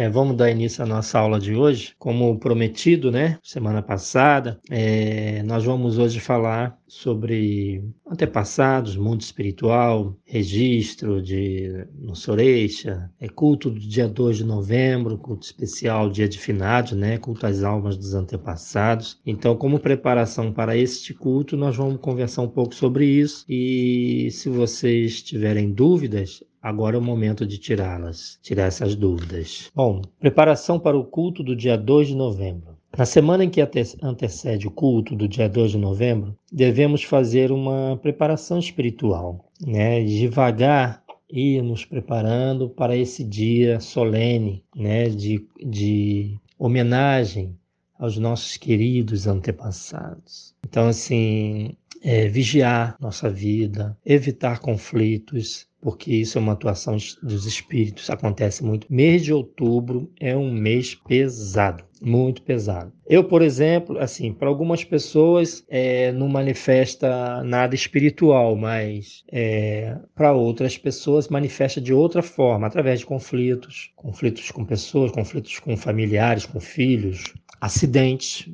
É, vamos dar início à nossa aula de hoje. Como prometido, né? Semana passada, é, nós vamos hoje falar sobre antepassados, mundo espiritual, registro de Nossoreixa, é culto do dia 2 de novembro, culto especial dia de finados, né? Culto às almas dos antepassados. Então, como preparação para este culto, nós vamos conversar um pouco sobre isso e se vocês tiverem dúvidas, Agora é o momento de tirá-las, tirar essas dúvidas. Bom, preparação para o culto do dia 2 de novembro. Na semana em que antecede o culto do dia 2 de novembro, devemos fazer uma preparação espiritual, né? Devagar ir nos preparando para esse dia solene, né? De, de homenagem aos nossos queridos antepassados. Então, assim, é, vigiar nossa vida, evitar conflitos, porque isso é uma atuação dos espíritos, acontece muito. Mês de outubro é um mês pesado, muito pesado. Eu, por exemplo, assim, para algumas pessoas é, não manifesta nada espiritual, mas é, para outras pessoas manifesta de outra forma, através de conflitos, conflitos com pessoas, conflitos com familiares, com filhos, acidentes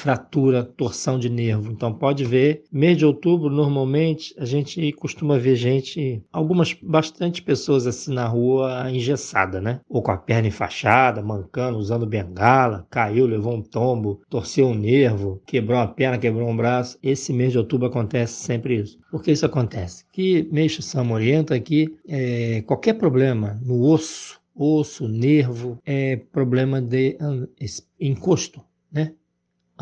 fratura, torção de nervo. Então pode ver, mês de outubro normalmente a gente costuma ver gente, algumas bastante pessoas assim na rua engessada, né? Ou com a perna enfaixada, mancando, usando bengala, caiu, levou um tombo, torceu um nervo, quebrou a perna, quebrou um braço. Esse mês de outubro acontece sempre isso. Por que isso acontece? Que Meixo Sam orienta que é, qualquer problema no osso, osso, nervo, é problema de encosto, né?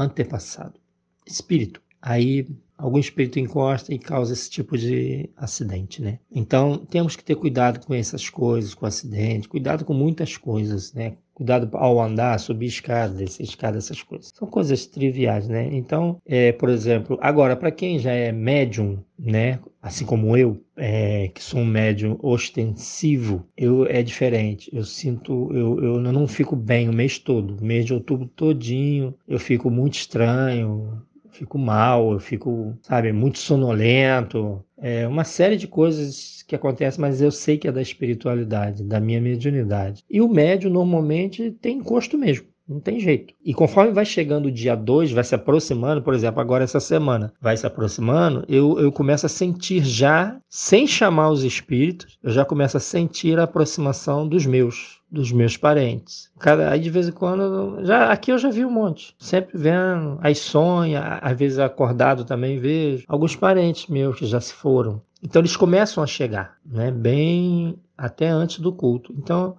Antepassado. Espírito. Aí algum espírito encosta e causa esse tipo de acidente, né? Então temos que ter cuidado com essas coisas, com acidente, cuidado com muitas coisas, né? Cuidado ao andar, subir escada, descer escada, essas coisas. São coisas triviais, né? Então, é, por exemplo, agora, para quem já é médium, né? Assim como eu, é, que sou um médium ostensivo, eu é diferente. Eu sinto, eu, eu não fico bem o mês todo, mês de outubro todinho, eu fico muito estranho, fico mal, eu fico, sabe, muito sonolento. É uma série de coisas que acontecem, mas eu sei que é da espiritualidade, da minha mediunidade. E o médio normalmente tem encosto mesmo. Não tem jeito. E conforme vai chegando o dia 2, vai se aproximando, por exemplo, agora essa semana, vai se aproximando, eu, eu começo a sentir já, sem chamar os espíritos, eu já começo a sentir a aproximação dos meus, dos meus parentes. Cada, aí de vez em quando, já, aqui eu já vi um monte, sempre vendo, aí sonha, às vezes acordado também vejo, alguns parentes meus que já se foram. Então eles começam a chegar, né, bem até antes do culto. Então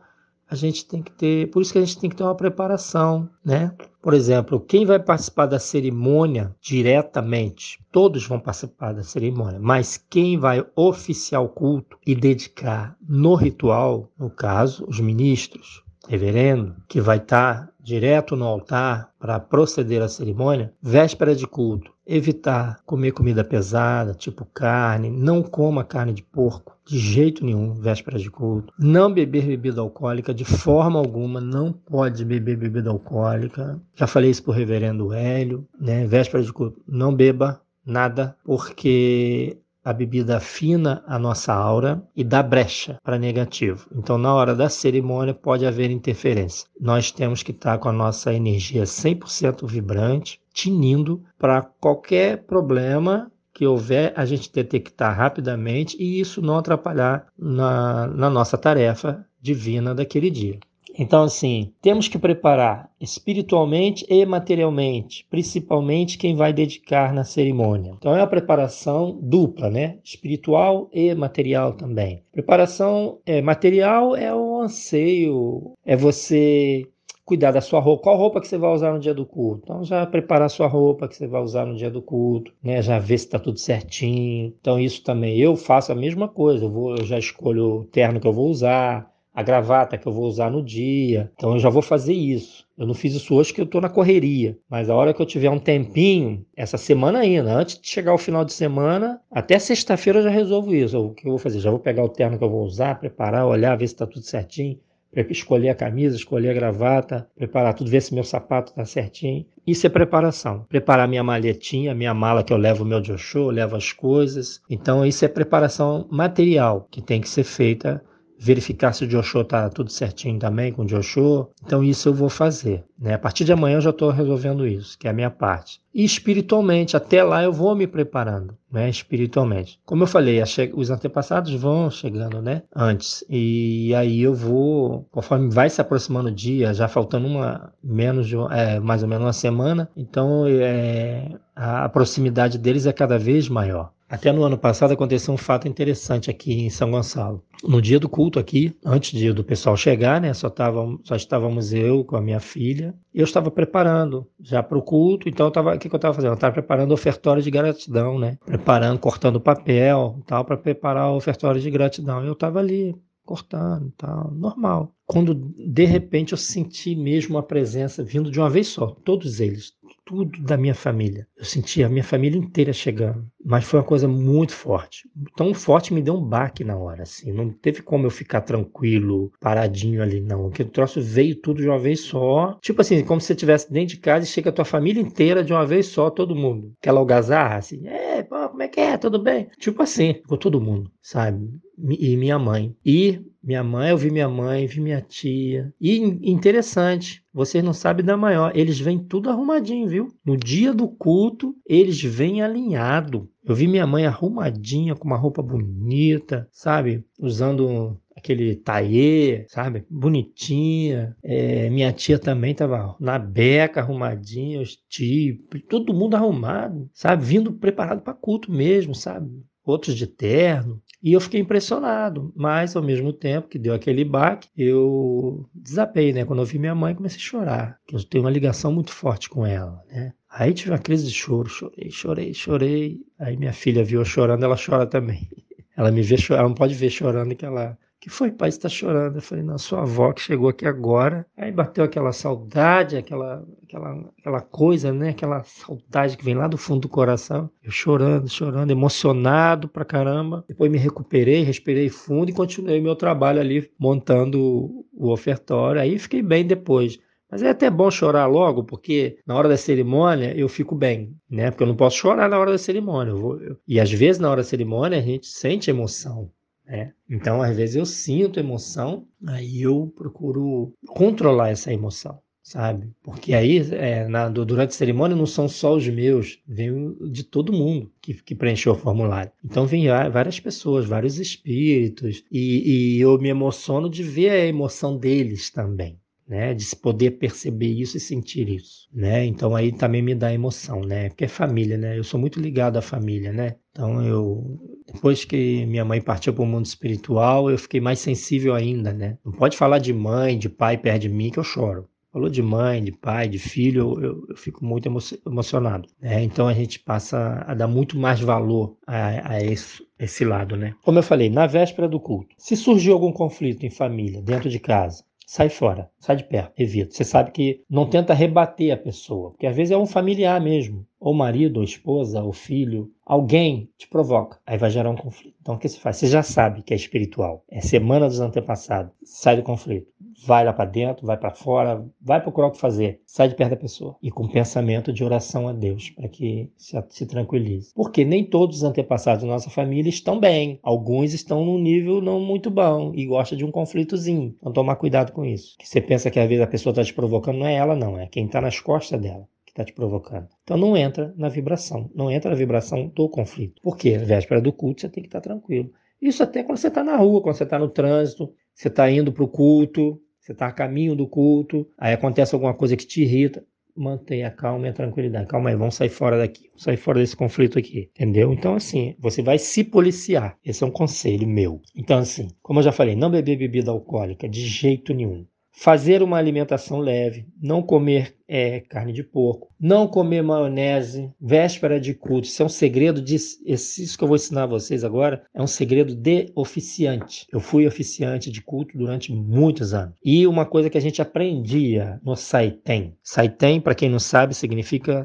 a gente tem que ter, por isso que a gente tem que ter uma preparação, né? Por exemplo, quem vai participar da cerimônia diretamente, todos vão participar da cerimônia, mas quem vai oficiar o culto e dedicar no ritual, no caso, os ministros, reverendo, que vai estar direto no altar para proceder à cerimônia, véspera de culto, evitar comer comida pesada, tipo carne, não coma carne de porco de jeito nenhum, véspera de culto. Não beber bebida alcoólica de forma alguma, não pode beber bebida alcoólica. Já falei isso pro reverendo Hélio, né? Véspera de culto, não beba nada, porque a bebida afina a nossa aura e dá brecha para negativo. Então, na hora da cerimônia, pode haver interferência. Nós temos que estar com a nossa energia 100% vibrante, tinindo para qualquer problema que houver, a gente detectar rapidamente e isso não atrapalhar na, na nossa tarefa divina daquele dia. Então, assim, temos que preparar espiritualmente e materialmente, principalmente quem vai dedicar na cerimônia. Então, é uma preparação dupla, né? Espiritual e material também. Preparação é, material é o anseio, é você cuidar da sua roupa. Qual roupa que você vai usar no dia do culto? Então já preparar a sua roupa que você vai usar no dia do culto, né? Já ver se está tudo certinho. Então isso também eu faço a mesma coisa. Eu, vou, eu já escolho o terno que eu vou usar, a gravata que eu vou usar no dia. Então eu já vou fazer isso. Eu não fiz isso hoje que eu estou na correria, mas a hora que eu tiver um tempinho, essa semana ainda, antes de chegar o final de semana, até sexta-feira eu já resolvo isso. O que eu vou fazer? Já vou pegar o terno que eu vou usar, preparar, olhar, ver se está tudo certinho, escolher a camisa, escolher a gravata, preparar tudo, ver se meu sapato está certinho. Isso é preparação. Preparar minha malhetinha, minha mala que eu levo o meu Joshua, levo as coisas. Então isso é preparação material que tem que ser feita verificar se o Joshua está tudo certinho também com o Joshua. Então isso eu vou fazer. Né? A partir de amanhã eu já estou resolvendo isso, que é a minha parte. E espiritualmente, até lá eu vou me preparando, né? Espiritualmente. Como eu falei, os antepassados vão chegando, né? Antes. E aí eu vou, conforme vai se aproximando o dia, já faltando uma menos de é, mais ou menos uma semana, então é, a proximidade deles é cada vez maior. Até no ano passado aconteceu um fato interessante aqui em São Gonçalo. No dia do culto aqui, antes de, do pessoal chegar, né, só, tava, só estávamos eu com a minha filha. Eu estava preparando já para o culto, então o que, que eu estava fazendo? Eu estava preparando ofertório de gratidão, né? Preparando, cortando papel tal, para preparar o ofertório de gratidão. Eu estava ali cortando tal, normal. Quando de repente eu senti mesmo a presença vindo de uma vez só, todos eles, tudo da minha família. Eu senti a minha família inteira chegando, mas foi uma coisa muito forte. Tão forte me deu um baque na hora, assim. Não teve como eu ficar tranquilo, paradinho ali, não. Aquele troço veio tudo de uma vez só. Tipo assim, como se você estivesse dentro de casa e chega a tua família inteira de uma vez só, todo mundo. Aquela algazarra, assim. É, pô, como é que é? Tudo bem? Tipo assim, ficou todo mundo, sabe? E minha mãe. E minha mãe, eu vi minha mãe, vi minha tia. E interessante, vocês não sabem da maior, eles vêm tudo arrumadinho, viu? No dia do culto, eles vêm alinhado. Eu vi minha mãe arrumadinha, com uma roupa bonita, sabe? Usando aquele taie, sabe? Bonitinha. É, minha tia também tava na beca, arrumadinha, os tios, todo mundo arrumado, sabe? Vindo preparado para culto mesmo, sabe? Outros de terno. E eu fiquei impressionado, mas ao mesmo tempo que deu aquele baque, eu desapei, né? Quando eu vi minha mãe, comecei a chorar, que eu tenho uma ligação muito forte com ela, né? Aí tive uma crise de choro, chorei, chorei, chorei. Aí minha filha viu eu chorando, ela chora também. Ela me vê chorando, ela não pode ver chorando que ela que foi, pai, está chorando? Eu falei, não, sua avó que chegou aqui agora. Aí bateu aquela saudade, aquela, aquela, aquela coisa, né? Aquela saudade que vem lá do fundo do coração. Eu chorando, chorando, emocionado pra caramba. Depois me recuperei, respirei fundo e continuei meu trabalho ali montando o ofertório. Aí fiquei bem depois. Mas é até bom chorar logo, porque na hora da cerimônia eu fico bem, né? Porque eu não posso chorar na hora da cerimônia. Eu vou, eu... E às vezes na hora da cerimônia a gente sente emoção. É. Então, às vezes eu sinto emoção, aí eu procuro controlar essa emoção, sabe? Porque aí, é, na, durante a cerimônia, não são só os meus, vem de todo mundo que, que preencheu o formulário. Então, vem várias pessoas, vários espíritos, e, e eu me emociono de ver a emoção deles também né? De poder perceber isso e sentir isso, né? Então aí também me dá emoção, né? Porque é família, né? Eu sou muito ligado à família, né? Então eu depois que minha mãe partiu para o mundo espiritual, eu fiquei mais sensível ainda, né? Não pode falar de mãe, de pai perto de mim que eu choro. Falou de mãe, de pai, de filho, eu, eu, fico muito emo emocionado. Né? Então a gente passa a dar muito mais valor a, a esse lado, né? Como eu falei, na véspera do culto, se surgiu algum conflito em família, dentro de casa, sai fora, sai de perto, evita. Você sabe que não tenta rebater a pessoa, porque às vezes é um familiar mesmo, ou marido, ou esposa, ou filho, alguém te provoca, aí vai gerar um conflito. Então o que você faz? Você já sabe que é espiritual, é semana dos antepassados, sai do conflito, vai lá para dentro, vai para fora, vai procurar o que fazer, sai de perto da pessoa e com pensamento de oração a Deus para que se, se tranquilize. Porque nem todos os antepassados da nossa família estão bem, alguns estão num nível não muito bom e gosta de um conflitozinho. Então tomar cuidado com isso. Que você pensa que às vezes a pessoa está te provocando, não é ela não, é quem está nas costas dela está te provocando. Então não entra na vibração, não entra na vibração do conflito. Porque véspera do culto você tem que estar tá tranquilo. Isso até quando você está na rua, quando você está no trânsito, você está indo para o culto, você está a caminho do culto, aí acontece alguma coisa que te irrita, mantenha a calma e a tranquilidade. Calma aí, vamos sair fora daqui, vamos sair fora desse conflito aqui, entendeu? Então, assim, você vai se policiar. Esse é um conselho meu. Então, assim, como eu já falei, não beber bebida alcoólica de jeito nenhum fazer uma alimentação leve, não comer é, carne de porco, não comer maionese, véspera de culto. Isso é um segredo de. Isso que eu vou ensinar a vocês agora é um segredo de oficiante. Eu fui oficiante de culto durante muitos anos. E uma coisa que a gente aprendia no Saiten. Saiten, para quem não sabe, significa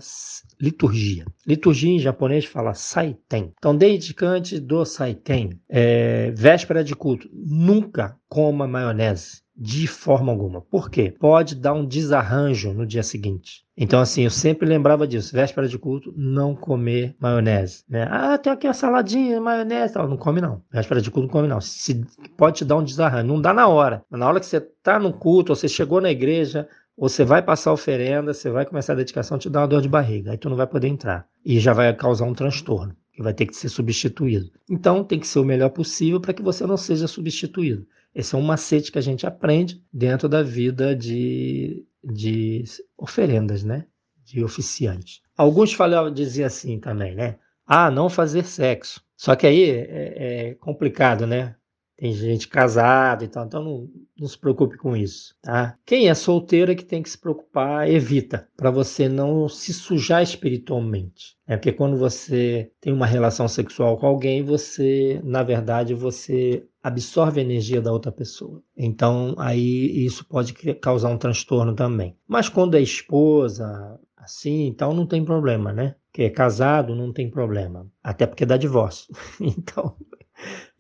liturgia. Liturgia em japonês fala Saiten. Então, dedicante do Saiten, é, véspera de culto, nunca coma maionese de forma alguma. Por quê? Pode dar um desarranjo no dia seguinte. Então, assim, eu sempre lembrava disso. Véspera de culto, não comer maionese. Né? Ah, tem aqui a saladinha, maionese. Não, não come não. Véspera de culto, não come não. Se, pode te dar um desarranjo. Não dá na hora. Na hora que você está no culto, ou você chegou na igreja, ou você vai passar oferenda, você vai começar a dedicação, te dá uma dor de barriga. Aí tu não vai poder entrar. E já vai causar um transtorno, que vai ter que ser substituído. Então, tem que ser o melhor possível para que você não seja substituído. Esse é um macete que a gente aprende dentro da vida de, de oferendas, né? De oficiantes. Alguns falavam, diziam assim também, né? Ah, não fazer sexo. Só que aí é, é complicado, né? Tem gente casada e tal, então não, não se preocupe com isso, tá? Quem é solteiro é que tem que se preocupar, evita, para você não se sujar espiritualmente. É porque quando você tem uma relação sexual com alguém, você, na verdade, você absorve a energia da outra pessoa. Então, aí isso pode causar um transtorno também. Mas quando é esposa, assim, então não tem problema, né? Que é casado, não tem problema. Até porque dá divórcio. então,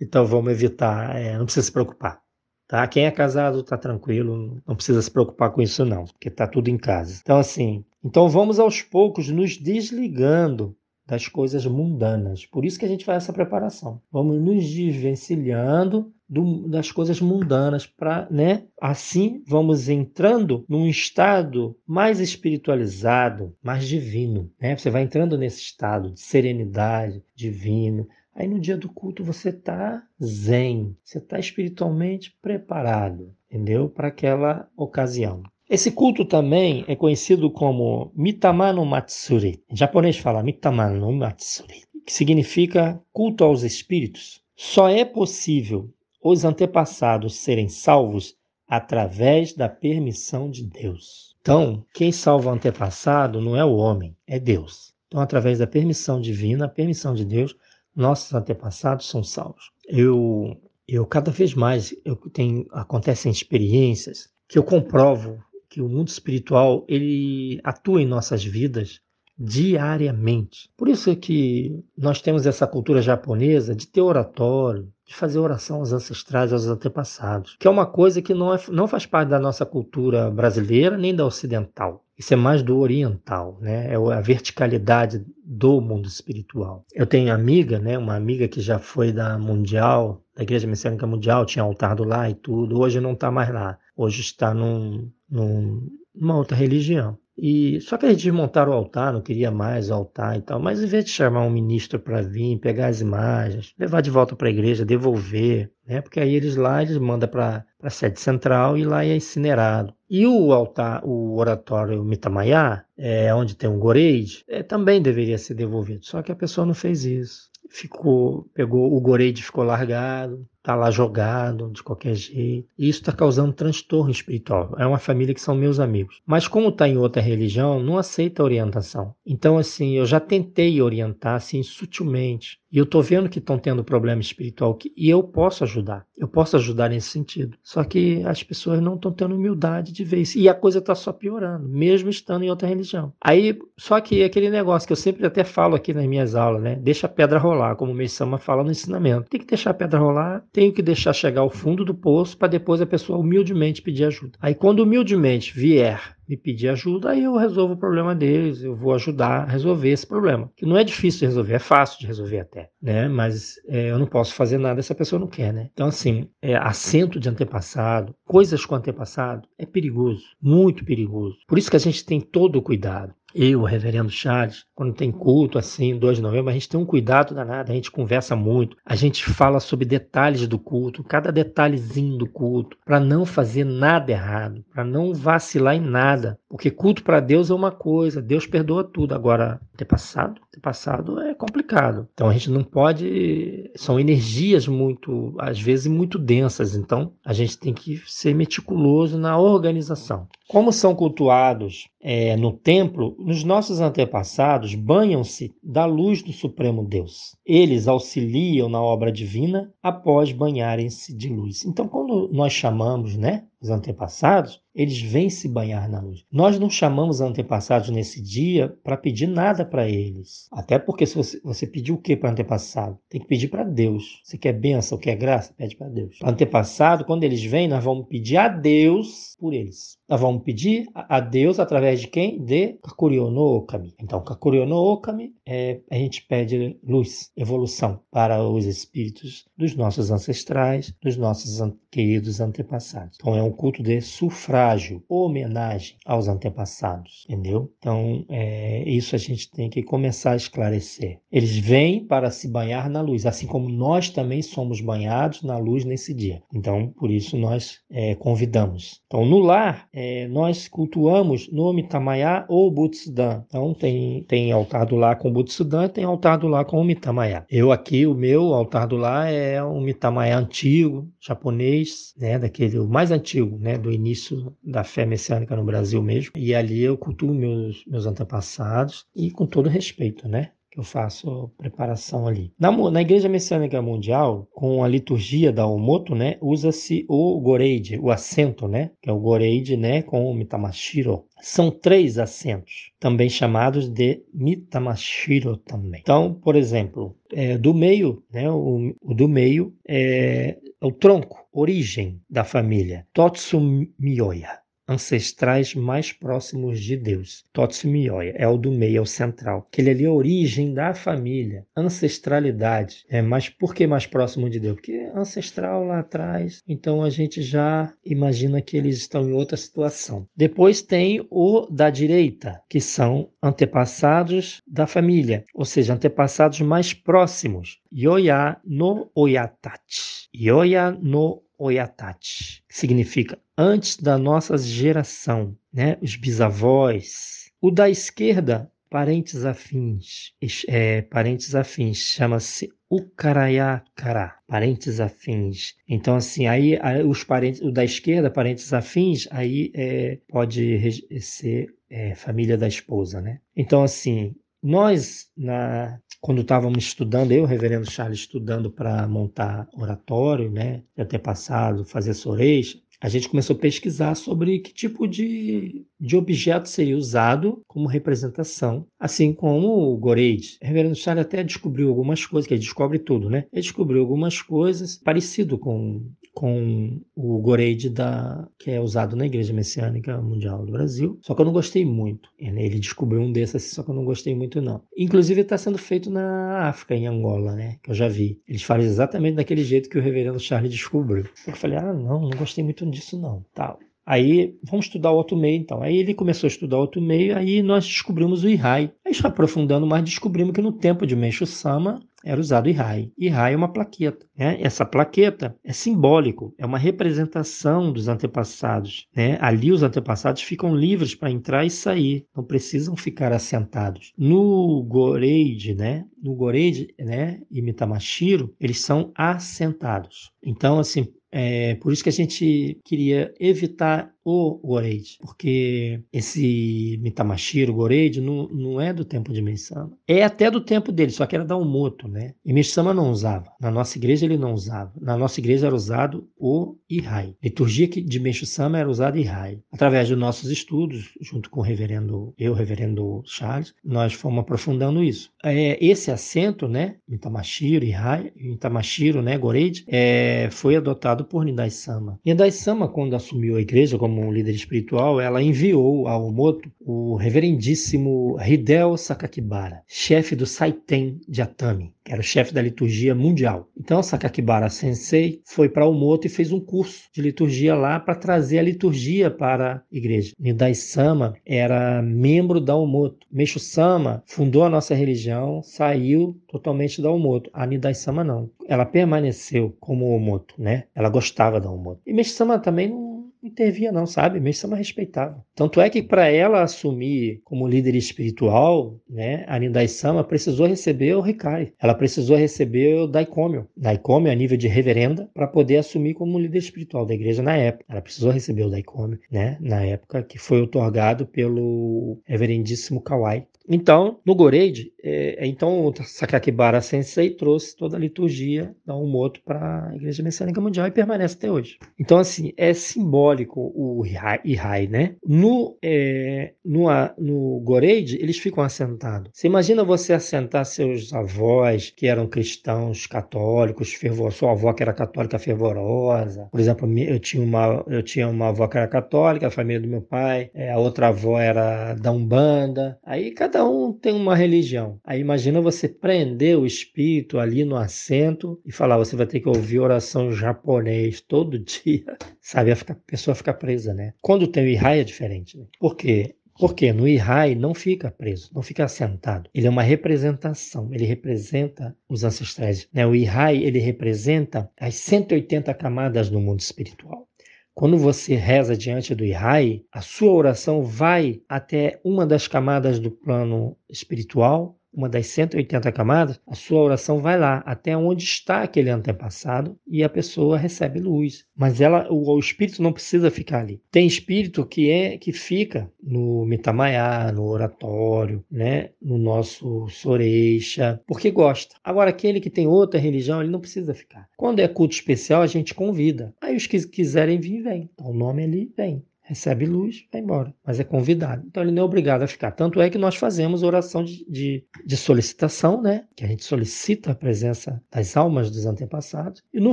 então vamos evitar, é, não precisa se preocupar. Tá? Quem é casado está tranquilo, não precisa se preocupar com isso não, porque está tudo em casa. Então assim, então vamos aos poucos nos desligando das coisas mundanas. Por isso que a gente faz essa preparação. Vamos nos desvencilhando do, das coisas mundanas para, né? Assim vamos entrando num estado mais espiritualizado, mais divino, né? Você vai entrando nesse estado de serenidade divino, Aí no dia do culto você está zen, você está espiritualmente preparado, entendeu? Para aquela ocasião. Esse culto também é conhecido como Mitamano Matsuri. Em japonês fala Mitamano Matsuri, que significa culto aos espíritos. Só é possível os antepassados serem salvos através da permissão de Deus. Então, quem salva o antepassado não é o homem, é Deus. Então, através da permissão divina, a permissão de Deus, nossos antepassados são salvos. Eu, eu cada vez mais eu tenho acontecem experiências que eu comprovo que o mundo espiritual ele atua em nossas vidas diariamente. Por isso é que nós temos essa cultura japonesa de ter oratório, de fazer oração aos ancestrais, aos antepassados, que é uma coisa que não, é, não faz parte da nossa cultura brasileira nem da ocidental. Isso é mais do oriental, né? É a verticalidade do mundo espiritual. Eu tenho amiga, né? Uma amiga que já foi da Mundial, da Igreja Messiânica Mundial, tinha altar do lá e tudo. Hoje não está mais lá. Hoje está num, num, numa outra religião. E só que eles desmontaram o altar, não queria mais o altar e tal. Mas em vez de chamar um ministro para vir, pegar as imagens, levar de volta para a igreja, devolver, né? Porque aí eles lá eles mandam para a sede central e lá é incinerado. E o altar, o oratório Mitamayá, é, onde tem um goreide, é, também deveria ser devolvido. Só que a pessoa não fez isso. Ficou, pegou o goreide ficou largado, está lá jogado de qualquer jeito. E isso está causando transtorno espiritual. É uma família que são meus amigos. Mas como está em outra religião, não aceita orientação. Então, assim, eu já tentei orientar assim sutilmente. E eu estou vendo que estão tendo problema espiritual e eu posso ajudar. Eu posso ajudar nesse sentido. Só que as pessoas não estão tendo humildade de ver isso. E a coisa está só piorando, mesmo estando em outra religião. Aí, só que aquele negócio que eu sempre até falo aqui nas minhas aulas, né? Deixa a pedra rolar, como o Meissama fala no ensinamento. Tem que deixar a pedra rolar, tenho que deixar chegar ao fundo do poço para depois a pessoa humildemente pedir ajuda. Aí quando humildemente vier me pedir ajuda, aí eu resolvo o problema deles, eu vou ajudar a resolver esse problema. Que não é difícil de resolver, é fácil de resolver até, né? Mas é, eu não posso fazer nada se a pessoa não quer, né? Então, assim, é, assento de antepassado, coisas com antepassado, é perigoso, muito perigoso. Por isso que a gente tem todo o cuidado eu, o reverendo Charles, quando tem culto assim, 2 de novembro, a gente tem um cuidado danado, a gente conversa muito, a gente fala sobre detalhes do culto, cada detalhezinho do culto, para não fazer nada errado, para não vacilar em nada, porque culto para Deus é uma coisa, Deus perdoa tudo. Agora, ter passado, ter passado é complicado. Então a gente não pode, são energias muito, às vezes muito densas, então a gente tem que ser meticuloso na organização. Como são cultuados é, no templo, os nossos antepassados banham-se da luz do Supremo Deus. Eles auxiliam na obra divina após banharem-se de luz. Então, quando nós chamamos, né, os antepassados, eles vêm se banhar na luz. Nós não chamamos antepassados nesse dia para pedir nada para eles. Até porque se você, você pediu o que para antepassado? Tem que pedir para Deus. Você quer bênção, quer graça? Pede para Deus. Para antepassado, quando eles vêm, nós vamos pedir a Deus por eles. Nós vamos pedir a Deus através de quem? De Kakuriono Okami. Então, Kakuriono Okami, é, a gente pede luz, evolução para os espíritos dos nossos ancestrais, dos nossos queridos antepassados. Então, é um culto de sufrágio, homenagem aos antepassados, entendeu? Então, é, isso a gente tem que começar a esclarecer. Eles vêm para se banhar na luz, assim como nós também somos banhados na luz nesse dia. Então, por isso nós é, convidamos. Então, no lar, é, nós cultuamos no Mitamaya ou Butsudan. Então tem, tem altar do lar com Butsudan, tem altar do lar com o Mitamaya. Eu aqui, o meu altar do lar é um Mitamaya antigo, japonês, né, daquele o mais antigo, né, do início da fé messiânica no Brasil mesmo. E ali eu cultuo meus, meus antepassados e com todo respeito, né? Que eu faço preparação ali. Na, na Igreja Messiânica Mundial, com a liturgia da Omoto, né, usa-se o Goreide, o assento, né, que é o Goreide, né, com o Mitamashiro. São três assentos, também chamados de Mitamashiro também. Então, por exemplo, é, do meio, né, o, o do meio é, é o tronco, origem da família, Totsumiyoya ancestrais mais próximos de Deus. Totsumioia é o do meio, é o central. Aquele ali é a origem da família, ancestralidade. É, mas por que mais próximo de Deus? Porque ancestral lá atrás, então a gente já imagina que eles estão em outra situação. Depois tem o da direita, que são antepassados da família, ou seja, antepassados mais próximos. Yoya no Oyatati. Yoya no Oyatati, que significa antes da nossa geração, né? os bisavós. O da esquerda, parentes afins, é, parentes afins, chama-se Ukarayakara, parentes afins. Então, assim, aí os parentes, o da esquerda, parentes afins, aí é, pode ser é, família da esposa, né? Então, assim, nós, na, quando estávamos estudando, eu, reverendo Charles, estudando para montar oratório, né, de ter passado, fazer soreja, a gente começou a pesquisar sobre que tipo de, de objeto seria usado como representação, assim como o Goreide. O reverendo Charles até descobriu algumas coisas, que ele descobre tudo, né? Ele descobriu algumas coisas parecido com com o Goreide da, que é usado na Igreja Messiânica Mundial do Brasil. Só que eu não gostei muito. Ele descobriu um desses, só que eu não gostei muito não. Inclusive está sendo feito na África, em Angola, né? Que eu já vi. Eles fazem exatamente daquele jeito que o Reverendo Charles descobriu. Eu falei, ah, não, não gostei muito disso não. Tal. Aí, vamos estudar o outro meio, então. Aí ele começou a estudar o outro meio, aí nós descobrimos o Ihai. Aí, aprofundando mais, descobrimos que no tempo de Meixo Sama, era usado Ihai. Ihai é uma plaqueta. Né? Essa plaqueta é simbólico, é uma representação dos antepassados. Né? Ali os antepassados ficam livres para entrar e sair, não precisam ficar assentados. No Goreide, né? no Goreide né? e Mitamashiro, eles são assentados. Então, assim, é por isso que a gente queria evitar o Goreide, porque esse Mitamashiro, Goreide, não, não é do tempo de Meisama. É até do tempo dele, só que era da Umoto, né? E Meisama não usava. Na nossa igreja ele não usava. Na nossa igreja era usado o Ihai. Liturgia de Meishu-sama era usada Ihai. Através dos nossos estudos, junto com o reverendo, eu, reverendo Charles, nós fomos aprofundando isso. É, esse assento, né, Mitamashiro, Ihai, Mitamashiro, né, Goreide, é, foi adotado por Nidai-sama. Nidai-sama, quando assumiu a igreja como como líder espiritual, ela enviou ao Moto o reverendíssimo Hideo Sakakibara, chefe do Saiten de Atami, que era o chefe da liturgia mundial. Então, Sakakibara Sensei foi para Omoto e fez um curso de liturgia lá para trazer a liturgia para a igreja. Nidai Sama era membro da Omoto. Meixo Sama fundou a nossa religião, saiu totalmente da Omoto. A Nidai Sama não. Ela permaneceu como Omoto, né? Ela gostava da Omoto. E Meixo Sama também não intervia não, sabe? Mesmo respeitava. Tanto é que para ela assumir como líder espiritual, né, a Nindai Sama precisou receber o Rikai. Ela precisou receber o Daikomyo. Daikomyo a nível de reverenda para poder assumir como líder espiritual da igreja na época. Ela precisou receber o Daikomyo, né, na época que foi otorgado pelo reverendíssimo Kawai Então, no Goreide, é, então o Sakakibara Sensei trouxe toda a liturgia da Umoto para a Igreja Messiânica Mundial e permanece até hoje. Então, assim, é simbólico o Ihai, né? No, é, no, no Goreide, eles ficam assentados. Você imagina você assentar seus avós, que eram cristãos católicos, fervor, sua avó que era católica fervorosa. Por exemplo, eu tinha uma, eu tinha uma avó que era católica, a família do meu pai, é, a outra avó era da Umbanda. Aí cada um tem uma religião. Aí imagina você prender o espírito ali no assento e falar, você vai ter que ouvir oração japonês todo dia. Sabe, a pessoa fica presa, né? Quando tem o Ihai é diferente. Né? Por quê? Porque no Ihai não fica preso, não fica assentado. Ele é uma representação, ele representa os ancestrais. Né? O Ihai, ele representa as 180 camadas do mundo espiritual. Quando você reza diante do Ihai, a sua oração vai até uma das camadas do plano espiritual uma das 180 camadas, a sua oração vai lá, até onde está aquele antepassado, e a pessoa recebe luz. Mas ela, o, o espírito não precisa ficar ali. Tem espírito que é que fica no Mitamaiá, no oratório, né, no nosso Soreixa, porque gosta. Agora, aquele que tem outra religião, ele não precisa ficar. Quando é culto especial, a gente convida. Aí os que quiserem vir, vem. Então, o nome ali vem recebe luz, vai embora, mas é convidado. Então ele não é obrigado a ficar. Tanto é que nós fazemos oração de, de, de, solicitação, né? Que a gente solicita a presença das almas dos antepassados. E no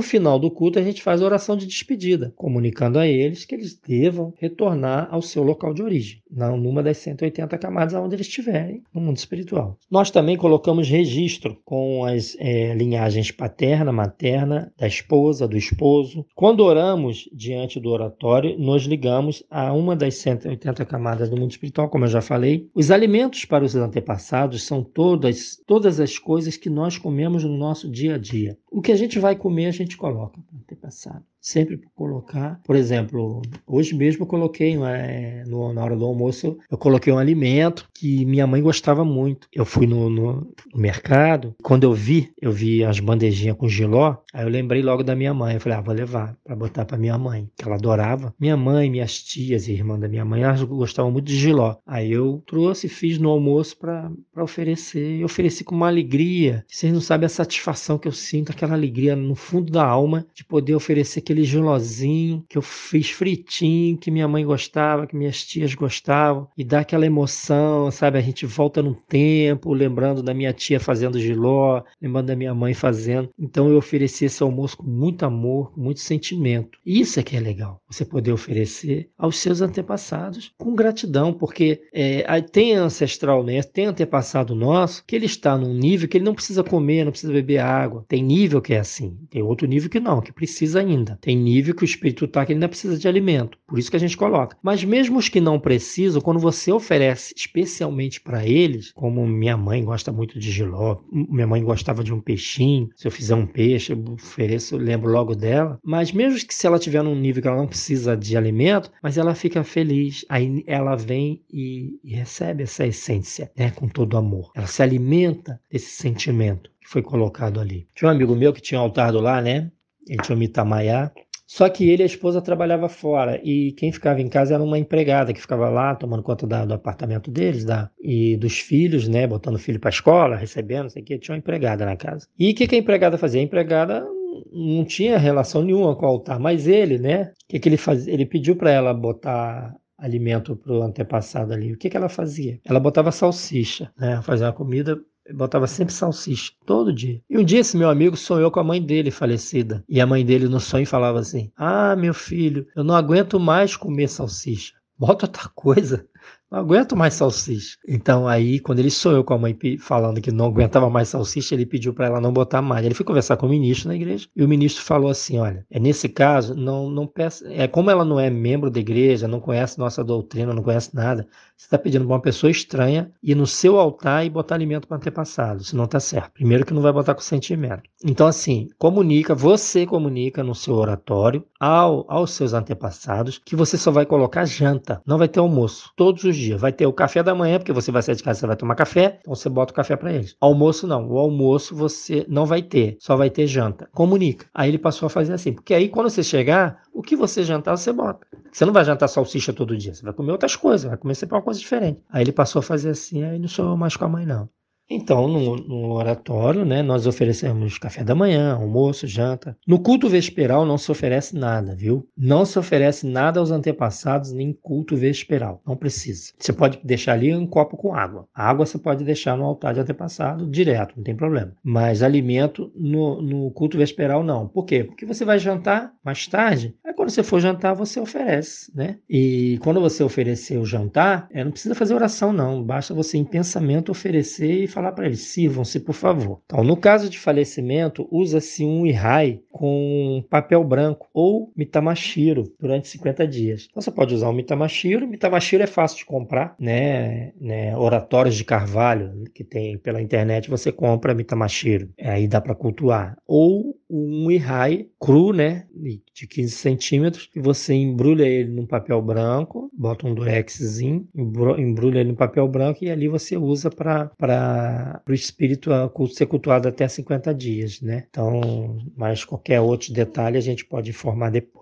final do culto a gente faz oração de despedida, comunicando a eles que eles devam retornar ao seu local de origem, numa das 180 camadas onde eles estiverem no mundo espiritual. Nós também colocamos registro com as é, linhagens paterna, materna, da esposa, do esposo. Quando oramos diante do oratório, nos ligamos a uma das 180 camadas do mundo espiritual, como eu já falei. Os alimentos para os antepassados são todas, todas as coisas que nós comemos no nosso dia a dia. O que a gente vai comer, a gente coloca para o antepassado sempre colocar. Por exemplo, hoje mesmo eu coloquei é, no, na hora do almoço, eu coloquei um alimento que minha mãe gostava muito. Eu fui no, no, mercado, quando eu vi, eu vi as bandejinhas com giló, aí eu lembrei logo da minha mãe. Eu falei, ah, vou levar para botar para minha mãe, que ela adorava. Minha mãe, minhas tias e irmã da minha mãe, elas gostavam muito de giló. Aí eu trouxe, fiz no almoço para oferecer. Eu ofereci com uma alegria. Vocês não sabem a satisfação que eu sinto, aquela alegria no fundo da alma de poder oferecer aquele gelozinho que eu fiz fritinho, que minha mãe gostava, que minhas tias gostavam, e dá aquela emoção, sabe? A gente volta no tempo, lembrando da minha tia fazendo giló, lembrando da minha mãe fazendo. Então eu ofereci esse almoço com muito amor, com muito sentimento. Isso é que é legal, você poder oferecer aos seus antepassados com gratidão, porque é, tem ancestral, né? tem antepassado nosso que ele está num nível que ele não precisa comer, não precisa beber água. Tem nível que é assim, tem outro nível que não, que precisa ainda. Tem nível que o espírito está que ele ainda precisa de alimento. Por isso que a gente coloca. Mas mesmo os que não precisam, quando você oferece especialmente para eles, como minha mãe gosta muito de giló, minha mãe gostava de um peixinho, se eu fizer um peixe, eu ofereço, eu lembro logo dela. Mas mesmo que se ela tiver num nível que ela não precisa de alimento, mas ela fica feliz, aí ela vem e, e recebe essa essência, né, com todo amor. Ela se alimenta desse sentimento que foi colocado ali. Tinha um amigo meu que tinha um altar do lá, né? Ele tinha um Itamaiá. Só que ele e a esposa trabalhava fora e quem ficava em casa era uma empregada que ficava lá tomando conta da, do apartamento deles da, e dos filhos, né, botando o filho para escola, recebendo, sei que tinha uma empregada na casa. E o que, que a empregada fazia? A empregada não tinha relação nenhuma com o altar, mas ele, né, o que, que ele fazia? Ele pediu para ela botar alimento para o antepassado ali. O que, que ela fazia? Ela botava salsicha, né, fazia uma comida botava sempre salsicha, todo dia. E um dia esse meu amigo sonhou com a mãe dele falecida. E a mãe dele no sonho falava assim: Ah, meu filho, eu não aguento mais comer salsicha. Bota outra coisa não aguento mais salsicha. Então aí, quando ele sonhou com a mãe falando que não aguentava mais salsicha, ele pediu para ela não botar mais. Ele foi conversar com o ministro na igreja e o ministro falou assim: olha, é nesse caso, não, não peça. É como ela não é membro da igreja, não conhece nossa doutrina, não conhece nada. Você está pedindo para uma pessoa estranha ir no seu altar e botar alimento para antepassado. Isso não está certo. Primeiro que não vai botar com sentimento. Então, assim, comunica, você comunica no seu oratório ao, aos seus antepassados que você só vai colocar janta, não vai ter almoço. Todo todos os dias. Vai ter o café da manhã, porque você vai sair de casa, você vai tomar café, então você bota o café para eles. Almoço não, o almoço você não vai ter, só vai ter janta. Comunica. Aí ele passou a fazer assim, porque aí quando você chegar, o que você jantar, você bota. Você não vai jantar salsicha todo dia, você vai comer outras coisas, vai comer sempre uma coisa diferente. Aí ele passou a fazer assim, aí não sou mais com a mãe não. Então, no, no, oratório, né, nós oferecemos café da manhã, almoço, janta. No culto vesperal não se oferece nada, viu? Não se oferece nada aos antepassados, nem culto vesperal. Não precisa. Você pode deixar ali um copo com água. A água você pode deixar no altar de antepassado direto, não tem problema. Mas alimento no, no culto vesperal não. Por quê? Porque você vai jantar mais tarde. Aí quando você for jantar, você oferece, né? E quando você oferecer o jantar, é, não precisa fazer oração, não. Basta você em pensamento oferecer e falar para eles: sirvam-se, por favor. Então, no caso de falecimento, usa-se um ihai com papel branco ou mitamashiro durante 50 dias. Então, você pode usar o mitamashiro. Mitamashiro é fácil de comprar, né? né? Oratórios de carvalho que tem pela internet, você compra mitamashiro. Aí dá para cultuar. Ou um ihai cru, né, de 15 centímetros, e você embrulha ele num papel branco, bota um durexzinho, embrulha ele no papel branco e ali você usa para o espírito ser cultuado até 50 dias, né? Então, mais qualquer outro detalhe a gente pode informar depois.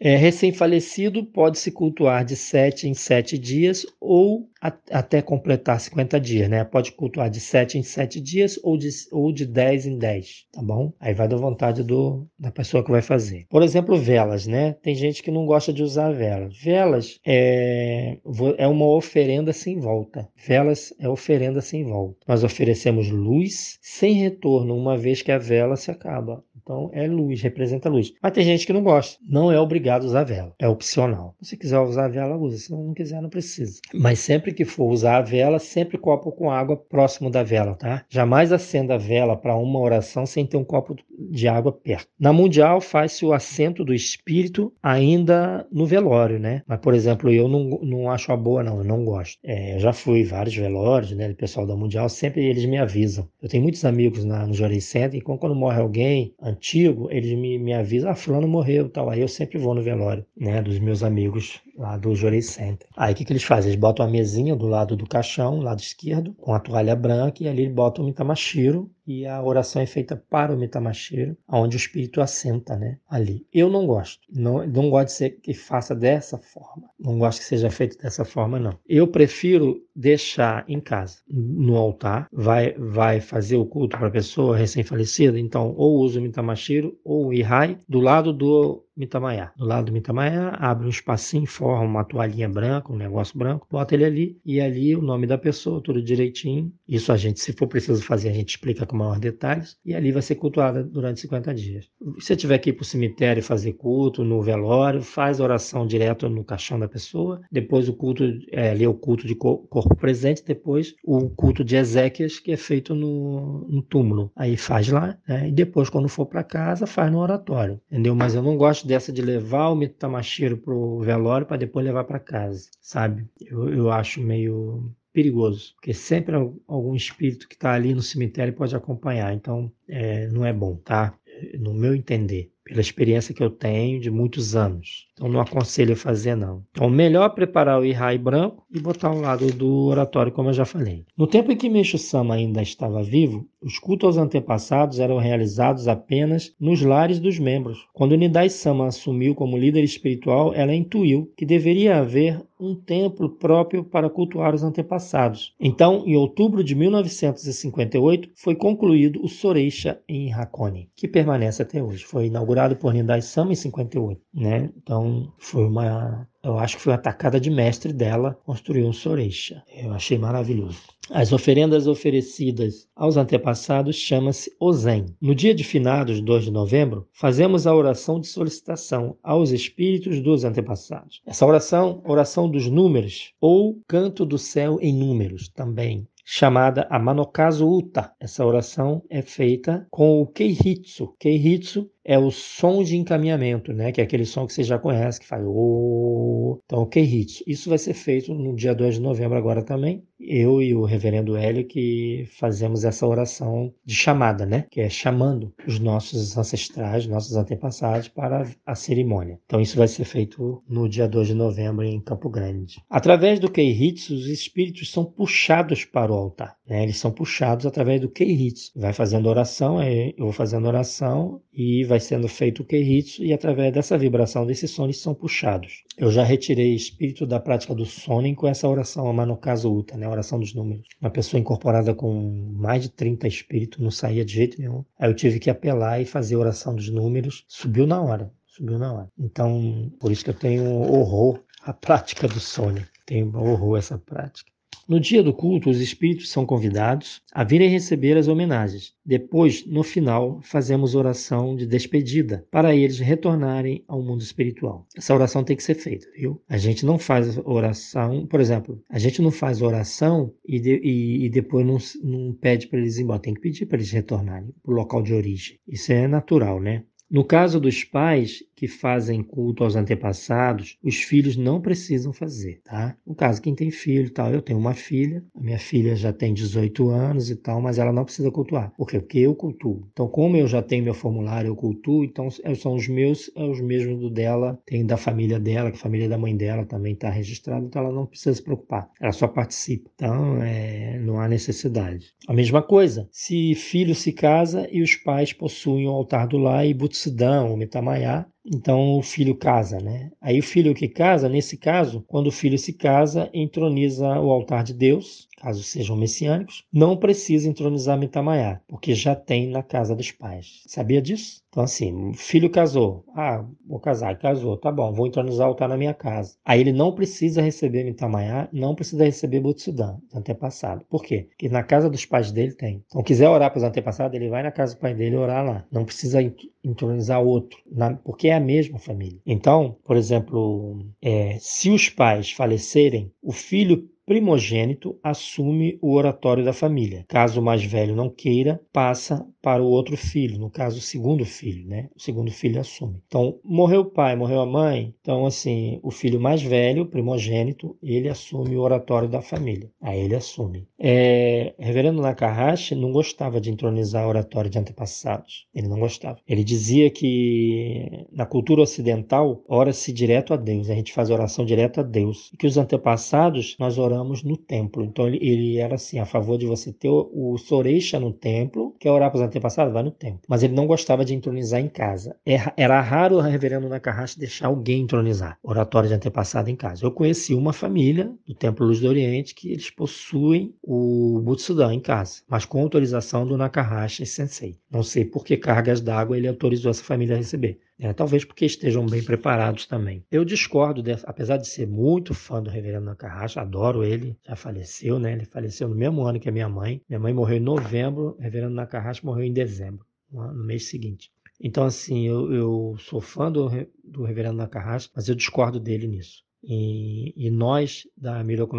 É, Recém-falecido pode se cultuar de 7 em 7 dias ou a, até completar 50 dias, né? Pode cultuar de 7 em 7 dias ou de, ou de 10 em 10, tá bom? Aí vai da vontade do, da pessoa que vai fazer. Por exemplo, velas, né? Tem gente que não gosta de usar velas. Velas é, é uma oferenda sem volta. Velas é oferenda sem volta. Nós oferecemos luz sem retorno, uma vez que a vela se acaba. Então é luz, representa luz. Mas tem gente que não gosta. Não é obrigado a usar vela. É opcional. Se quiser usar a vela, usa. Se não quiser, não precisa. Mas sempre que for usar a vela, sempre copo com água próximo da vela, tá? Jamais acenda a vela para uma oração sem ter um copo de água perto. Na mundial faz-se o assento do espírito ainda no velório, né? Mas, por exemplo, eu não, não acho a boa, não. Eu não gosto. É, eu já fui vários velórios, né? Do pessoal da mundial, sempre eles me avisam. Eu tenho muitos amigos na, no Jorei Center, e quando morre alguém, antigo, eles me, me avisam, ah, fulano morreu tal. Aí eu sempre vou no velório, né, dos meus amigos lá do Jorei Center. Aí o que, que eles fazem? Eles botam a mesinha do lado do caixão, lado esquerdo, com a toalha branca, e ali eles botam o mitamashiro, e a oração é feita para o mitamashiro, onde o espírito assenta, né, ali. Eu não gosto, não, não gosto de ser que faça dessa forma, não gosto que seja feito dessa forma, não. Eu prefiro deixar em casa, no altar, vai, vai fazer o culto para a pessoa recém-falecida, então ou usa o mitamashiro ou o ihai do lado do Mitamaiá. Do lado do Mitamaiá, abre um espacinho, forma uma toalhinha branca, um negócio branco, bota ele ali e ali o nome da pessoa, tudo direitinho. Isso a gente, se for preciso fazer, a gente explica com maior detalhes. E ali vai ser cultuada durante 50 dias. Se tiver que ir para o cemitério fazer culto, no velório, faz oração direto no caixão da pessoa. Depois o culto, é, ali é o culto de corpo presente. Depois o culto de Ezequias, que é feito no, no túmulo. Aí faz lá, né? E depois, quando for para casa, faz no oratório. Entendeu? Mas eu não gosto dessa de levar o Mitamashiro pro velório para depois levar para casa, sabe? Eu, eu acho meio perigoso, porque sempre algum espírito que está ali no cemitério pode acompanhar, então é, não é bom, tá? No meu entender, pela experiência que eu tenho de muitos anos. Então não aconselho a fazer não. Então melhor preparar o Ihai branco e botar ao lado do oratório, como eu já falei. No tempo em que Meixo Sama ainda estava vivo, os cultos aos antepassados eram realizados apenas nos lares dos membros. Quando Nidai Sama assumiu como líder espiritual, ela intuiu que deveria haver um templo próprio para cultuar os antepassados. Então, em outubro de 1958, foi concluído o Soreisha em Hakone, que permanece até hoje. Foi inaugurado por Nidai Sama em 58, né? Então então, foi uma. Eu acho que foi uma atacada de mestre dela construir um Soreisha. Eu achei maravilhoso. As oferendas oferecidas aos antepassados chama-se Ozen. No dia de finados, 2 de novembro, fazemos a oração de solicitação aos espíritos dos antepassados. Essa oração, oração dos números, ou canto do céu em números, também chamada a Manokazu Uta. Essa oração é feita com o Keihitsu. Keihitsu é o som de encaminhamento, né? Que é aquele som que você já conhece, que faz o. Então, o K-Hit. Isso vai ser feito no dia 2 de novembro agora também. Eu e o reverendo Hélio que fazemos essa oração de chamada, né? Que é chamando os nossos ancestrais, nossos antepassados para a cerimônia. Então, isso vai ser feito no dia 2 de novembro em Campo Grande. Através do K-Hits, os espíritos são puxados para o altar. Né? Eles são puxados através do K-Hits. Vai fazendo oração, eu vou fazendo oração e vai sendo feito o K-Hits e através dessa vibração desses sons eles são puxados. Eu já retirei espírito da prática do sono com essa oração, caso Uta, né? a oração dos números. Uma pessoa incorporada com mais de 30 espíritos não saía de jeito nenhum. Aí eu tive que apelar e fazer a oração dos números. Subiu na hora, subiu na hora. Então, por isso que eu tenho horror à prática do sono. Tenho horror a essa prática. No dia do culto, os espíritos são convidados a virem receber as homenagens. Depois, no final, fazemos oração de despedida para eles retornarem ao mundo espiritual. Essa oração tem que ser feita, viu? A gente não faz oração, por exemplo, a gente não faz oração e, de, e, e depois não, não pede para eles ir embora. Tem que pedir para eles retornarem para o local de origem. Isso é natural, né? No caso dos pais que fazem culto aos antepassados, os filhos não precisam fazer, tá? No caso, quem tem filho tal, eu tenho uma filha, a minha filha já tem 18 anos e tal, mas ela não precisa cultuar. Por quê? Porque eu cultuo. Então, como eu já tenho meu formulário, eu cultuo, então são os meus, é os mesmos do dela, tem da família dela, que a família da mãe dela também está registrada, então ela não precisa se preocupar, ela só participa. Então, é, não há necessidade. A mesma coisa, se filho se casa e os pais possuem o altar do lar e Butsudan, Mitamayá, então o filho casa, né? Aí o filho que casa, nesse caso, quando o filho se casa, entroniza o altar de Deus, caso sejam messiânicos, não precisa entronizar Mitamayá, porque já tem na casa dos pais. Sabia disso? Então, assim, filho casou. Ah, vou casar, casou, tá bom, vou entronizar o altar na minha casa. Aí ele não precisa receber Mitamayá, não precisa receber Butsudan, antepassado. Por quê? Porque na casa dos pais dele tem. Então, quiser orar para os antepassados, ele vai na casa do pai dele orar lá. Não precisa entronizar outro, na, porque é a mesma família. Então, por exemplo, é, se os pais falecerem, o filho primogênito assume o oratório da família. Caso o mais velho não queira, passa para o outro filho, no caso o segundo filho, né? O segundo filho assume. Então, morreu o pai, morreu a mãe, então assim, o filho mais velho, primogênito, ele assume o oratório da família. Aí ele assume. É, Reverendo Nakahashi não gostava de entronizar o oratório de antepassados. Ele não gostava. Ele dizia que na cultura ocidental ora-se direto a Deus, a gente faz oração direto a Deus. E que os antepassados nós oramos oramos no templo. Então ele, ele era assim, a favor de você ter o, o Soreixa no templo, quer orar para os antepassados? Vai no templo. Mas ele não gostava de entronizar em casa. Era, é, era raro o reverendo Nakahashi deixar alguém entronizar oratório de antepassado em casa. Eu conheci uma família do Templo Luz do Oriente que eles possuem o Butsudan em casa, mas com autorização do Nakahashi Sensei. Não sei por que cargas d'água ele autorizou essa família a receber. É, talvez porque estejam bem preparados também. Eu discordo, apesar de ser muito fã do Reverendo Nakahashi, adoro ele, já faleceu, né? Ele faleceu no mesmo ano que a minha mãe. Minha mãe morreu em novembro, o Reverendo Nakahashi morreu em dezembro, no mês seguinte. Então, assim, eu, eu sou fã do, do Reverendo Nakahashi, mas eu discordo dele nisso. E, e, nós, da Miroku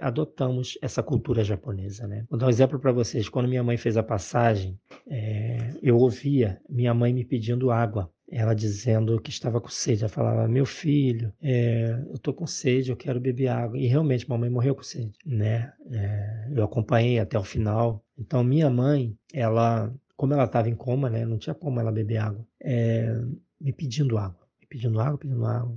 adotamos essa cultura japonesa. Né? Vou dar um exemplo para vocês. Quando minha mãe fez a passagem, é, eu ouvia minha mãe me pedindo água ela dizendo que estava com sede. Ela falava: Meu filho, é, eu estou com sede, eu quero beber água. E realmente, mamãe morreu com sede, né? É, eu acompanhei até o final. Então, minha mãe, ela, como ela estava em coma, né? Não tinha como ela beber água, é, me pedindo água. Me pedindo água, pedindo água.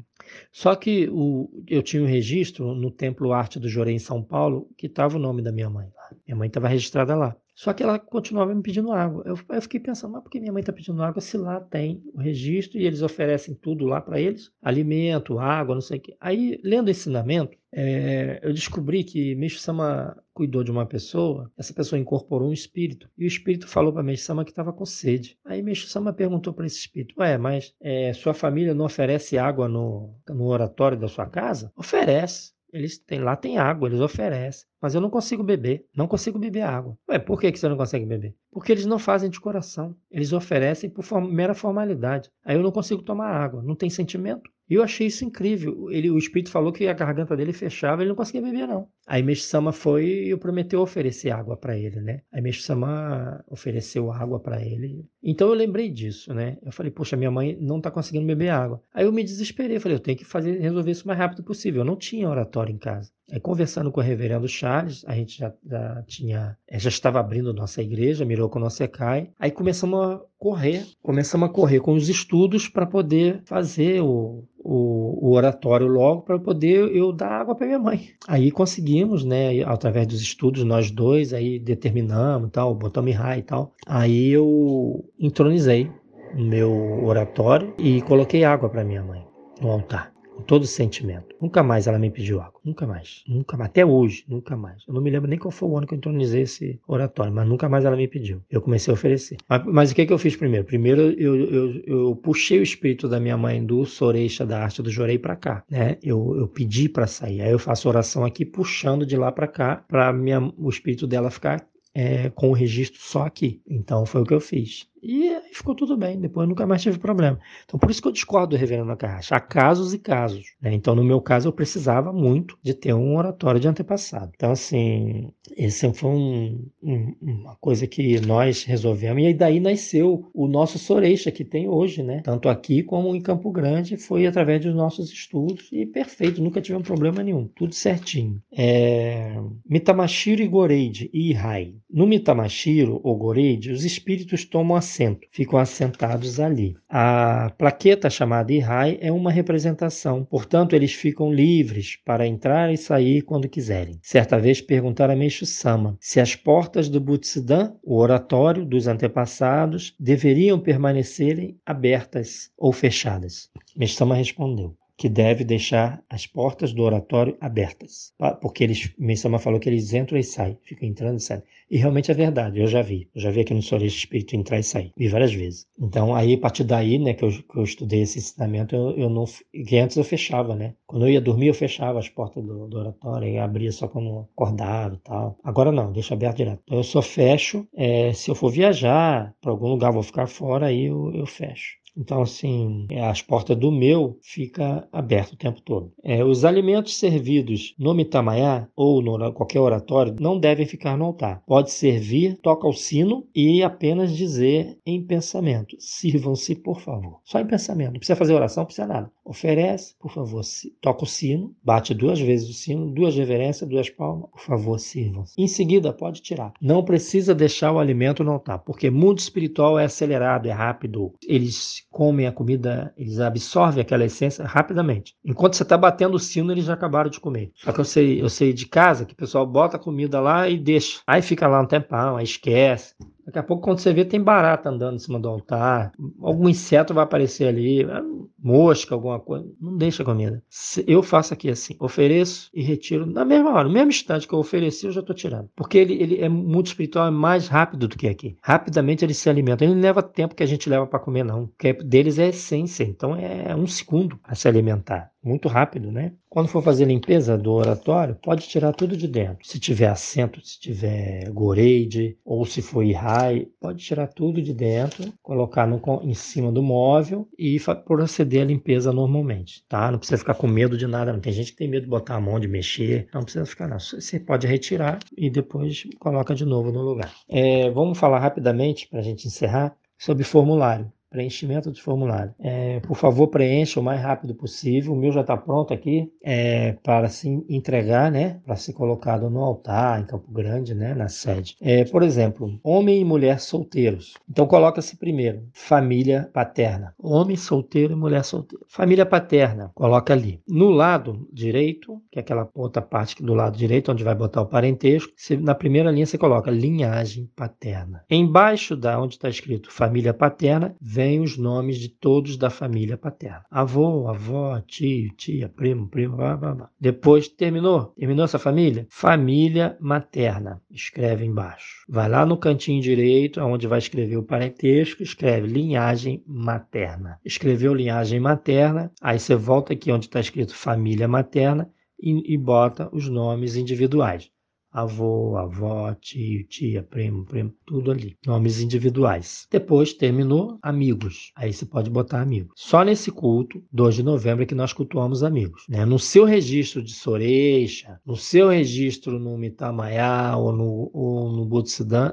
Só que o, eu tinha um registro no Templo Arte do Jorei, em São Paulo, que estava o nome da minha mãe. Minha mãe estava registrada lá. Só que ela continuava me pedindo água. Eu, eu fiquei pensando, mas por que minha mãe está pedindo água se lá tem o registro e eles oferecem tudo lá para eles? Alimento, água, não sei o quê. Aí, lendo o ensinamento, é, eu descobri que Meixo Sama cuidou de uma pessoa, essa pessoa incorporou um espírito, e o espírito falou para Meixo Sama que estava com sede. Aí Meixo Sama perguntou para esse espírito: Ué, mas é, sua família não oferece água no, no oratório da sua casa? Oferece. Eles têm lá tem água, eles oferecem. Mas eu não consigo beber, não consigo beber água. Ué, por que, que você não consegue beber? Porque eles não fazem de coração, eles oferecem por mera formalidade. Aí eu não consigo tomar água, não tem sentimento. E eu achei isso incrível. Ele, o espírito falou que a garganta dele fechava, ele não conseguia beber não. Aí Mestre-sama foi e prometeu oferecer água para ele, né? Aí Mestre-sama ofereceu água para ele. Então eu lembrei disso, né? Eu falei, poxa, minha mãe não está conseguindo beber água. Aí eu me desesperei, falei, eu tenho que fazer resolver isso o mais rápido possível. Eu não tinha oratório em casa. Aí, conversando com o reverendo Charles, a gente já, já tinha, eh, já estava abrindo nossa igreja, mirou com o nosso ECAI. Aí começamos a correr, começamos a correr com os estudos para poder fazer o, o, o oratório logo, para poder eu dar água para minha mãe. Aí conseguimos, né, através dos estudos, nós dois, aí determinamos, tal, botamos em e tal. Aí eu entronizei o meu oratório e coloquei água para minha mãe no altar todo sentimento. Nunca mais ela me pediu água. Nunca mais. Nunca mais. Até hoje, nunca mais. Eu não me lembro nem qual foi o ano que eu entronizei esse oratório, mas nunca mais ela me pediu. Eu comecei a oferecer. Mas, mas o que, que eu fiz primeiro? Primeiro eu, eu, eu puxei o espírito da minha mãe do Soreixa da arte do Jorei para cá. Né? Eu, eu pedi para sair. Aí eu faço oração aqui, puxando de lá para cá, para o espírito dela ficar é, com o registro só aqui. Então foi o que eu fiz. E ficou tudo bem, depois nunca mais tive problema. Então por isso que eu discordo do reverendo Nakahashi. Há casos e casos. Né? Então no meu caso eu precisava muito de ter um oratório de antepassado. Então assim, esse foi um, um, uma coisa que nós resolvemos. E aí daí nasceu o nosso Soreixa que tem hoje, né? Tanto aqui como em Campo Grande, foi através dos nossos estudos e perfeito, nunca tivemos problema nenhum, tudo certinho. É... Mitamashiro e Goreide e Ihai. No Mitamashiro ou Goreide, os espíritos tomam a assento, ficam assentados ali. A plaqueta chamada Ihai é uma representação, portanto, eles ficam livres para entrar e sair quando quiserem. Certa vez perguntaram a Meixo Sama se as portas do Butsudan, o oratório dos antepassados, deveriam permanecerem abertas ou fechadas. Meixo Sama respondeu: que deve deixar as portas do oratório abertas. Porque eles, Mensama falou que eles entram e saem, ficam entrando e saindo. E realmente é verdade, eu já vi. Eu já vi aqui no Solis Espírito entrar e sair. Vi várias vezes. Então, aí, a partir daí, né, que eu, que eu estudei esse ensinamento, eu, eu não. Que antes eu fechava, né? Quando eu ia dormir, eu fechava as portas do, do oratório e abria só quando acordava e tal. Agora não, deixa aberto direto. Então, eu só fecho. É, se eu for viajar para algum lugar, vou ficar fora, aí eu, eu fecho. Então, assim, as portas do meu fica aberto o tempo todo. É, os alimentos servidos no mitamaiá ou no qualquer oratório não devem ficar no altar. Pode servir, toca o sino e apenas dizer em pensamento: sirvam-se, por favor. Só em pensamento. Não precisa fazer oração, não precisa nada. Oferece, por favor, toca o sino, bate duas vezes o sino, duas reverências, duas palmas, por favor, sirvam-se. Em seguida, pode tirar. Não precisa deixar o alimento no altar, porque mundo espiritual é acelerado, é rápido. Eles comem a comida, eles absorvem aquela essência rapidamente. Enquanto você está batendo o sino, eles já acabaram de comer. Só que eu sei, eu sei de casa que o pessoal bota a comida lá e deixa. Aí fica lá um tempão, aí esquece. Daqui a pouco, quando você vê, tem barata andando em cima do altar, algum inseto vai aparecer ali, é, mosca, alguma coisa. Não deixa comida. Eu faço aqui assim: ofereço e retiro na mesma hora. No mesmo instante que eu ofereci, eu já estou tirando. Porque ele, ele é muito espiritual, é mais rápido do que aqui. Rapidamente ele se alimenta. Ele não leva tempo que a gente leva para comer, não. Porque deles é essência. Então é um segundo a se alimentar muito rápido, né? Quando for fazer limpeza do oratório, pode tirar tudo de dentro. Se tiver assento, se tiver goreide ou se for ihai, pode tirar tudo de dentro, colocar no, em cima do móvel e proceder à limpeza normalmente, tá? Não precisa ficar com medo de nada. Não tem gente que tem medo de botar a mão, de mexer. Não precisa ficar, não. Você pode retirar e depois coloca de novo no lugar. É, vamos falar rapidamente para a gente encerrar sobre formulário preenchimento de formulário. É, por favor, preencha o mais rápido possível. O meu já está pronto aqui é, para se entregar, né? Para ser colocado no altar em Campo Grande, né? Na sede. É, por exemplo, homem e mulher solteiros. Então coloca-se primeiro família paterna. Homem solteiro e mulher solteira. Família paterna, coloca ali. No lado direito, que é aquela outra parte do lado direito, onde vai botar o parentesco, você, na primeira linha você coloca linhagem paterna. Embaixo da onde está escrito família paterna, vem os nomes de todos da família paterna. Avô, avó, tio, tia, primo, primo, blá, blá, blá. Depois, terminou? Terminou essa família? Família materna. Escreve embaixo. Vai lá no cantinho direito, onde vai escrever o parentesco, escreve linhagem materna. Escreveu linhagem materna, aí você volta aqui onde está escrito família materna e, e bota os nomes individuais avô, avó, tio, tia, primo, primo, tudo ali. Nomes individuais. Depois terminou, amigos. Aí você pode botar amigos. Só nesse culto, 2 de novembro, é que nós cultuamos amigos. Né? No seu registro de Soreixa, no seu registro no Mitamaiá ou no, ou no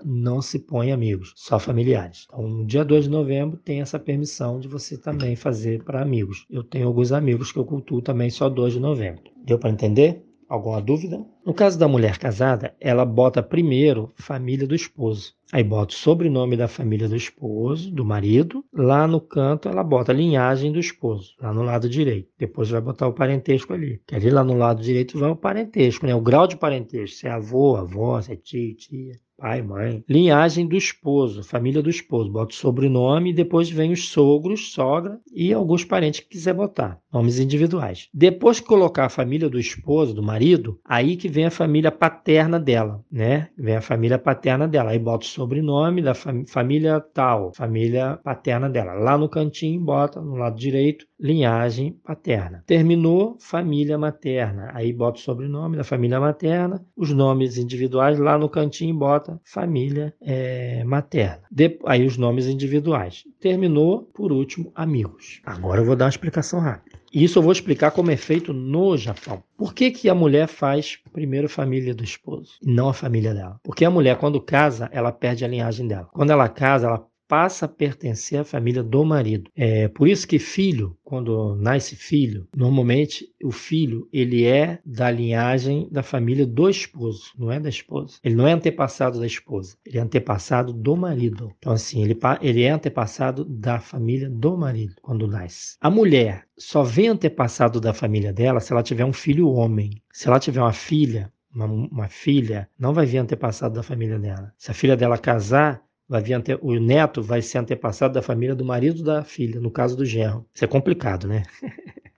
não se põe amigos, só familiares. Então, no dia 2 de novembro, tem essa permissão de você também fazer para amigos. Eu tenho alguns amigos que eu cultuo também só 2 de novembro. Deu para entender? Alguma dúvida? No caso da mulher casada, ela bota primeiro família do esposo. Aí bota o sobrenome da família do esposo, do marido. Lá no canto ela bota a linhagem do esposo, lá no lado direito. Depois vai botar o parentesco ali. Que ali lá no lado direito vai o parentesco, né? O grau de parentesco. Se é avô, avó, se é tio, tia pai, mãe. Linhagem do esposo, família do esposo. Bota o sobrenome e depois vem os sogros, sogra e alguns parentes que quiser botar. Nomes individuais. Depois que colocar a família do esposo, do marido, aí que vem a família paterna dela, né? Vem a família paterna dela. Aí bota o sobrenome da fam família tal, família paterna dela. Lá no cantinho, bota no lado direito, linhagem paterna. Terminou, família materna. Aí bota o sobrenome da família materna, os nomes individuais. Lá no cantinho, bota família é, materna. De, aí os nomes individuais. Terminou, por último, amigos. Agora eu vou dar uma explicação rápida. Isso eu vou explicar como é feito no Japão. Por que, que a mulher faz primeiro família do esposo e não a família dela? Porque a mulher, quando casa, ela perde a linhagem dela. Quando ela casa, ela passa a pertencer à família do marido. É por isso que filho, quando nasce filho, normalmente o filho ele é da linhagem da família do esposo, não é da esposa. Ele não é antepassado da esposa, ele é antepassado do marido. Então assim, ele, ele é antepassado da família do marido quando nasce. A mulher só vem antepassado da família dela se ela tiver um filho homem. Se ela tiver uma filha, uma, uma, filha, não vai vir antepassado da família dela. Se a filha dela casar, vai vir ante... o neto vai ser antepassado da família do marido da filha, no caso do genro. Isso é complicado, né?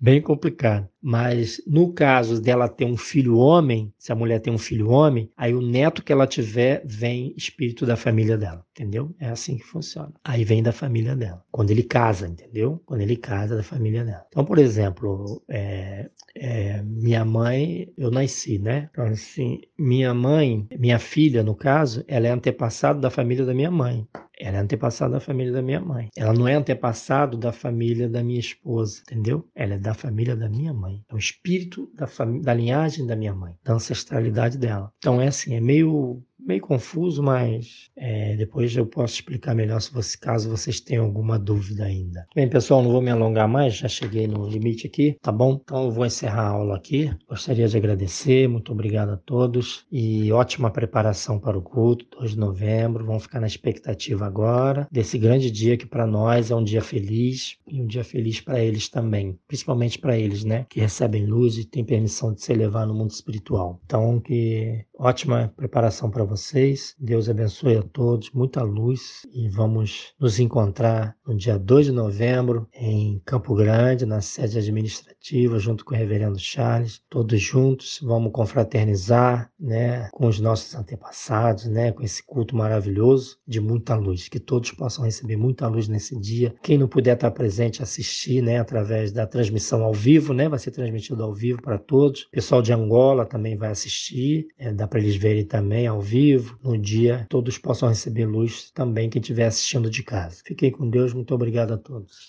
Bem complicado. Mas no caso dela ter um filho homem, se a mulher tem um filho homem, aí o neto que ela tiver vem espírito da família dela, entendeu? É assim que funciona. Aí vem da família dela. Quando ele casa, entendeu? Quando ele casa da família dela. Então, por exemplo, é, é, minha mãe, eu nasci, né? Então, assim, minha mãe, minha filha, no caso, ela é antepassada da família da minha mãe. Ela é antepassada da família da minha mãe. Ela não é antepassado da família da minha esposa, entendeu? Ela é da família da minha mãe. É o espírito da, da linhagem da minha mãe, da ancestralidade dela. Então é assim, é meio meio confuso, mas é, depois eu posso explicar melhor se você, caso vocês tenham alguma dúvida ainda. Bem, pessoal, não vou me alongar mais, já cheguei no limite aqui, tá bom? Então eu vou encerrar a aula aqui. Gostaria de agradecer, muito obrigado a todos e ótima preparação para o culto, 2 de novembro. Vamos ficar na expectativa agora desse grande dia que para nós é um dia feliz e um dia feliz para eles também, principalmente para eles, né, que recebem luz e têm permissão de se elevar no mundo espiritual. Então, que ótima preparação para vocês. Deus abençoe a todos, muita luz e vamos nos encontrar no dia 2 de novembro em Campo Grande, na sede administrativa, junto com o reverendo Charles, todos juntos, vamos confraternizar, né, com os nossos antepassados, né, com esse culto maravilhoso de muita luz, que todos possam receber muita luz nesse dia. Quem não puder estar presente, assistir, né, através da transmissão ao vivo, né, vai ser transmitido ao vivo para todos. O pessoal de Angola também vai assistir, é, dá para eles verem também ao vivo no dia, todos possam receber luz também, quem estiver assistindo de casa. Fiquei com Deus, muito obrigado a todos.